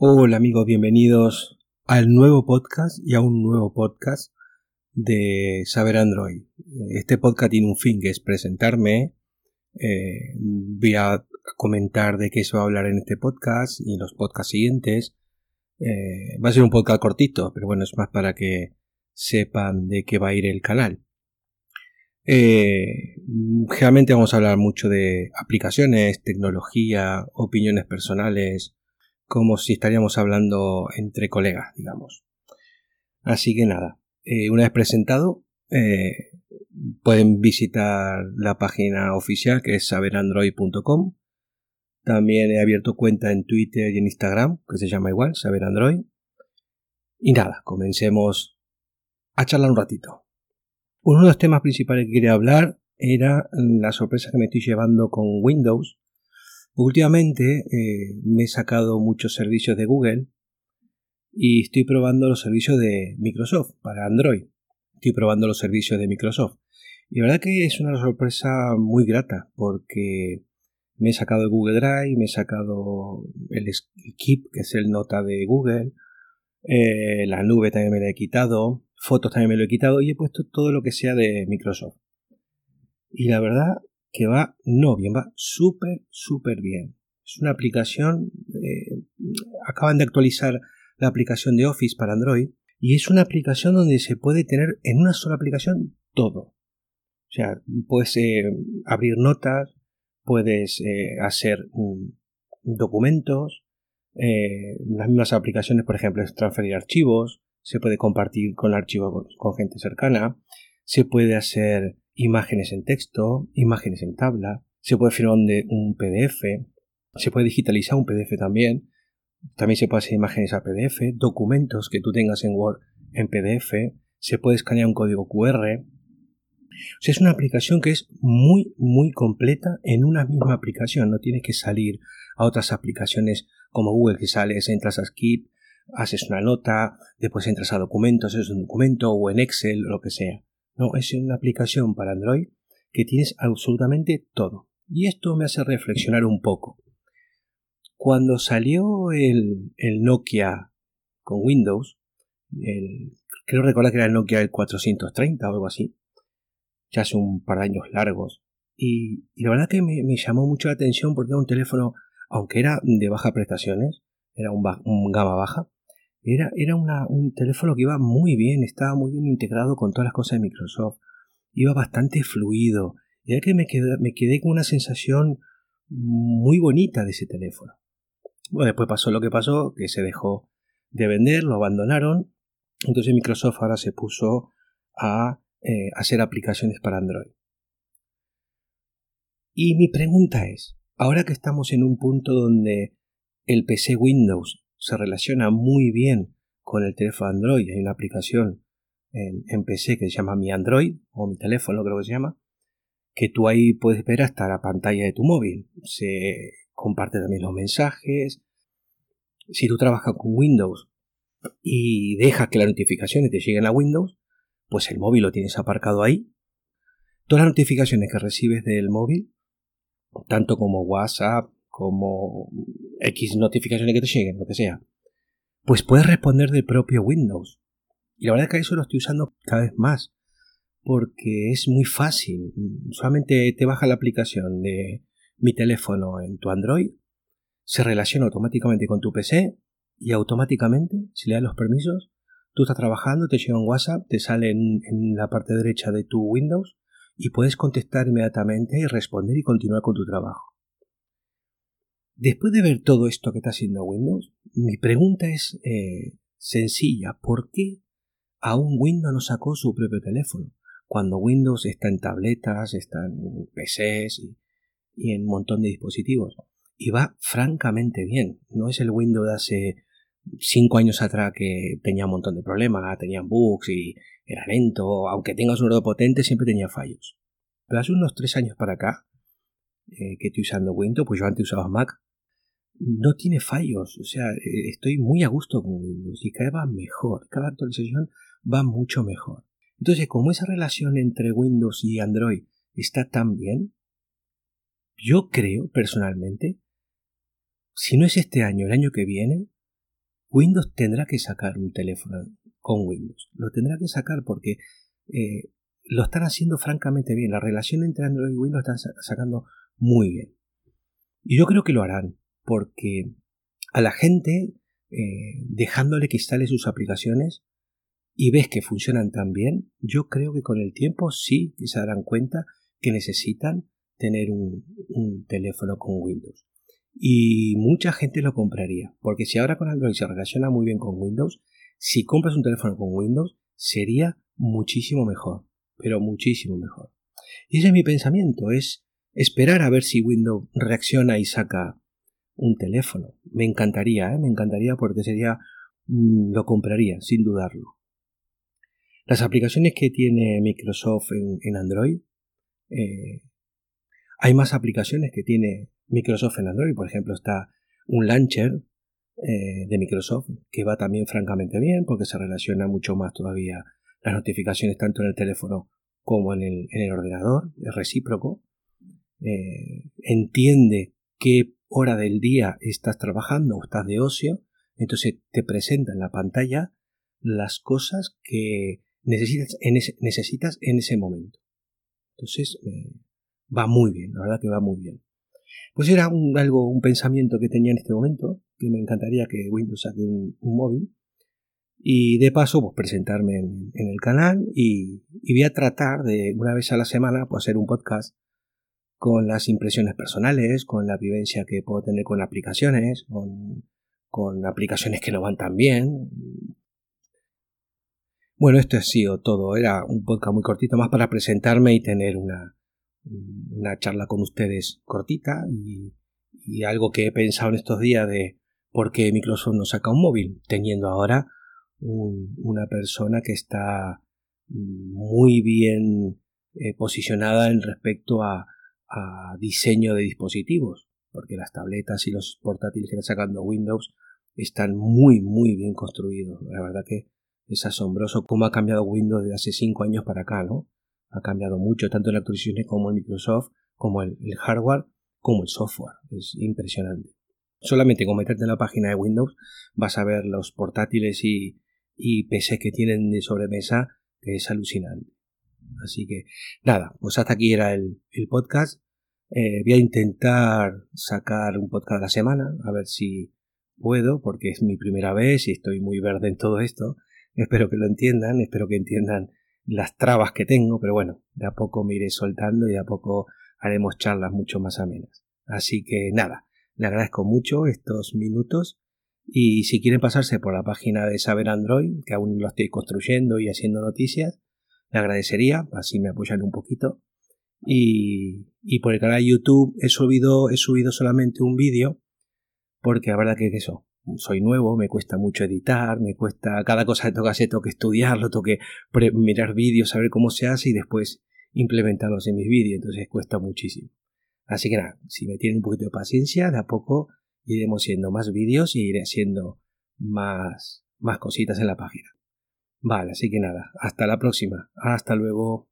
Hola amigos, bienvenidos al nuevo podcast y a un nuevo podcast de Saber Android. Este podcast tiene un fin que es presentarme. Eh, voy a comentar de qué se va a hablar en este podcast y en los podcasts siguientes. Eh, va a ser un podcast cortito, pero bueno, es más para que sepan de qué va a ir el canal. Eh, vamos a hablar mucho de aplicaciones, tecnología, opiniones personales, como si estaríamos hablando entre colegas, digamos. Así que nada, eh, una vez presentado, eh, pueden visitar la página oficial que es saberandroid.com. También he abierto cuenta en Twitter y en Instagram, que se llama igual, Saber Android. Y nada, comencemos a charlar un ratito. Uno de los temas principales que quería hablar era la sorpresa que me estoy llevando con Windows Últimamente eh, me he sacado muchos servicios de Google y estoy probando los servicios de Microsoft para Android. Estoy probando los servicios de Microsoft. Y la verdad que es una sorpresa muy grata porque me he sacado el Google Drive, me he sacado el, Keep, que es el nota de Google, eh, la nube también me la he quitado, fotos también me lo he quitado y he puesto todo lo que sea de Microsoft. Y la verdad que va no bien, va súper, súper bien. Es una aplicación, eh, acaban de actualizar la aplicación de Office para Android y es una aplicación donde se puede tener en una sola aplicación todo. O sea, puedes eh, abrir notas, puedes eh, hacer documentos, las mismas aplicaciones, por ejemplo, es transferir archivos, se puede compartir con archivos con gente cercana, se puede hacer imágenes en texto, imágenes en tabla, se puede firmar un PDF, se puede digitalizar un PDF también, también se puede hacer imágenes a PDF, documentos que tú tengas en Word en PDF, se puede escanear un código QR. O sea, es una aplicación que es muy, muy completa en una misma aplicación. No tienes que salir a otras aplicaciones como Google que sales, entras a Skip, haces una nota, después entras a documentos, es un documento o en Excel o lo que sea. No, es una aplicación para Android que tienes absolutamente todo. Y esto me hace reflexionar un poco. Cuando salió el, Nokia con Windows, creo recordar que era el Nokia el 430 o algo así, ya hace un par de años largos, y, la verdad que me, llamó mucho la atención porque era un teléfono, aunque era de baja prestaciones, era un gama baja, era, era un teléfono que iba muy bien, estaba muy bien integrado con todas las cosas de Microsoft. Iba bastante fluido. Y era que me quedé, me quedé con una sensación muy bonita de ese teléfono. Bueno, después pasó lo que pasó, que se dejó de vender, lo abandonaron. Entonces Microsoft ahora se puso a eh, hacer aplicaciones para Android. Y mi pregunta es, ahora que estamos en un punto donde el PC Windows se relaciona muy bien con el teléfono Android. Hay una aplicación en, PC que se llama Mi Android, o mi teléfono creo que se llama, que tú ahí puedes ver hasta la pantalla de tu móvil. Se comparte también los mensajes. Si tú trabajas con Windows y dejas que las notificaciones te lleguen a Windows, pues el móvil lo tienes aparcado ahí. Todas las notificaciones que recibes del móvil, tanto como WhatsApp, como X notificaciones que te lleguen, lo que sea, pues puedes responder del propio Windows. Y la verdad es que eso lo estoy usando cada vez más, porque es muy fácil. Solamente te baja la aplicación de mi teléfono en tu Android, se relaciona automáticamente con tu PC y automáticamente, si le das los permisos, tú estás trabajando, te llega un WhatsApp, te sale en, en la parte derecha de tu Windows y puedes contestar inmediatamente y responder y continuar con tu trabajo. Después de ver todo esto que está haciendo Windows, mi pregunta es eh, sencilla. ¿Por qué aún Windows no sacó su propio teléfono? Cuando Windows está en tabletas, está en PCs y, en un montón de dispositivos. Y va francamente bien. No es el Windows de hace cinco años atrás que tenía un montón de problemas, tenía bugs y era lento. Aunque tengas un ordenador potente, siempre tenía fallos. Pero hace unos tres años para acá, eh, que estoy usando Windows, pues yo antes usaba Mac, no tiene fallos, o sea, eh, estoy muy a gusto con Windows y cada vez va mejor, cada actualización va mucho mejor. Entonces, como esa relación entre Windows y Android está tan bien, yo creo personalmente, si no es este año, el año que viene, Windows tendrá que sacar un teléfono con Windows. Lo tendrá que sacar porque eh, lo están haciendo francamente bien. La relación entre Android y Windows están sacando muy bien. Y yo creo que lo harán porque a la gente, eh, dejándole que instale sus aplicaciones y ves que funcionan tan bien, yo creo que con el tiempo sí que se darán cuenta que necesitan tener un, un teléfono con Windows. Y mucha gente lo compraría, porque si ahora con Android se relaciona muy bien con Windows, si compras un teléfono con Windows, sería muchísimo mejor, pero muchísimo mejor. Y ese es mi pensamiento, es esperar a ver si Windows reacciona y saca un teléfono. Me encantaría, ¿eh? me encantaría porque sería, mm, lo compraría, sin dudarlo. Las aplicaciones que tiene Microsoft en, Android, eh, hay más aplicaciones que tiene Microsoft en Android. Por ejemplo, está un launcher eh, de Microsoft que va también francamente bien porque se relaciona mucho más todavía las notificaciones tanto en el teléfono como en el, ordenador. Es recíproco. Entiende qué hora del día estás trabajando o estás de ocio. Entonces te presenta en la pantalla las cosas que necesitas en ese, necesitas en ese momento. Entonces eh, va muy bien, la verdad que va muy bien. Pues era un, algo, un pensamiento que tenía en este momento, que me encantaría que Windows saque un, móvil. Y de paso, pues presentarme en, el canal y, voy a tratar de una vez a la semana pues, hacer un podcast con las impresiones personales, con la vivencia que puedo tener con aplicaciones, con, con aplicaciones que no van tan bien. Bueno, esto ha sido todo. Era un podcast muy cortito más para presentarme y tener una, una charla con ustedes cortita y, algo que he pensado en estos días de por qué Microsoft no saca un móvil, teniendo ahora una persona que está muy bien eh, posicionada en respecto a, a, diseño de dispositivos, porque las tabletas y los portátiles que están sacando Windows están muy, muy bien construidos. La verdad que es asombroso cómo ha cambiado Windows de hace cinco años para acá, ¿no? ha cambiado mucho, tanto en las actualizaciones como en Microsoft, como el, hardware, como el software. Es impresionante. Solamente con meterte en la página de Windows vas a ver los portátiles y, y PC que tienen de sobremesa, que es alucinante. Así que nada, pues hasta aquí era el, podcast. Eh, voy a intentar sacar un podcast a la semana, a ver si puedo, porque es mi primera vez y estoy muy verde en todo esto. Espero que lo entiendan, espero que entiendan las trabas que tengo, pero bueno, de a poco me iré soltando y de a poco haremos charlas mucho más amenas. Así que nada, le agradezco mucho estos minutos y si quieren pasarse por la página de Saber Android, que aún lo estoy construyendo y haciendo noticias, le agradecería, así me apoyan un poquito. Y, y por el canal de YouTube he subido, he subido solamente un vídeo, porque la verdad que eso, soy nuevo, me cuesta mucho editar, me cuesta cada cosa que toca hacer, tengo que estudiarlo, tengo que mirar vídeos, saber cómo se hace y después implementarlos en mis vídeos, entonces cuesta muchísimo. Así que nada, si me tienen un poquito de paciencia, de a poco iremos haciendo más vídeos y iré haciendo más, más cositas en la página. Vale, así que nada, hasta la próxima, hasta luego.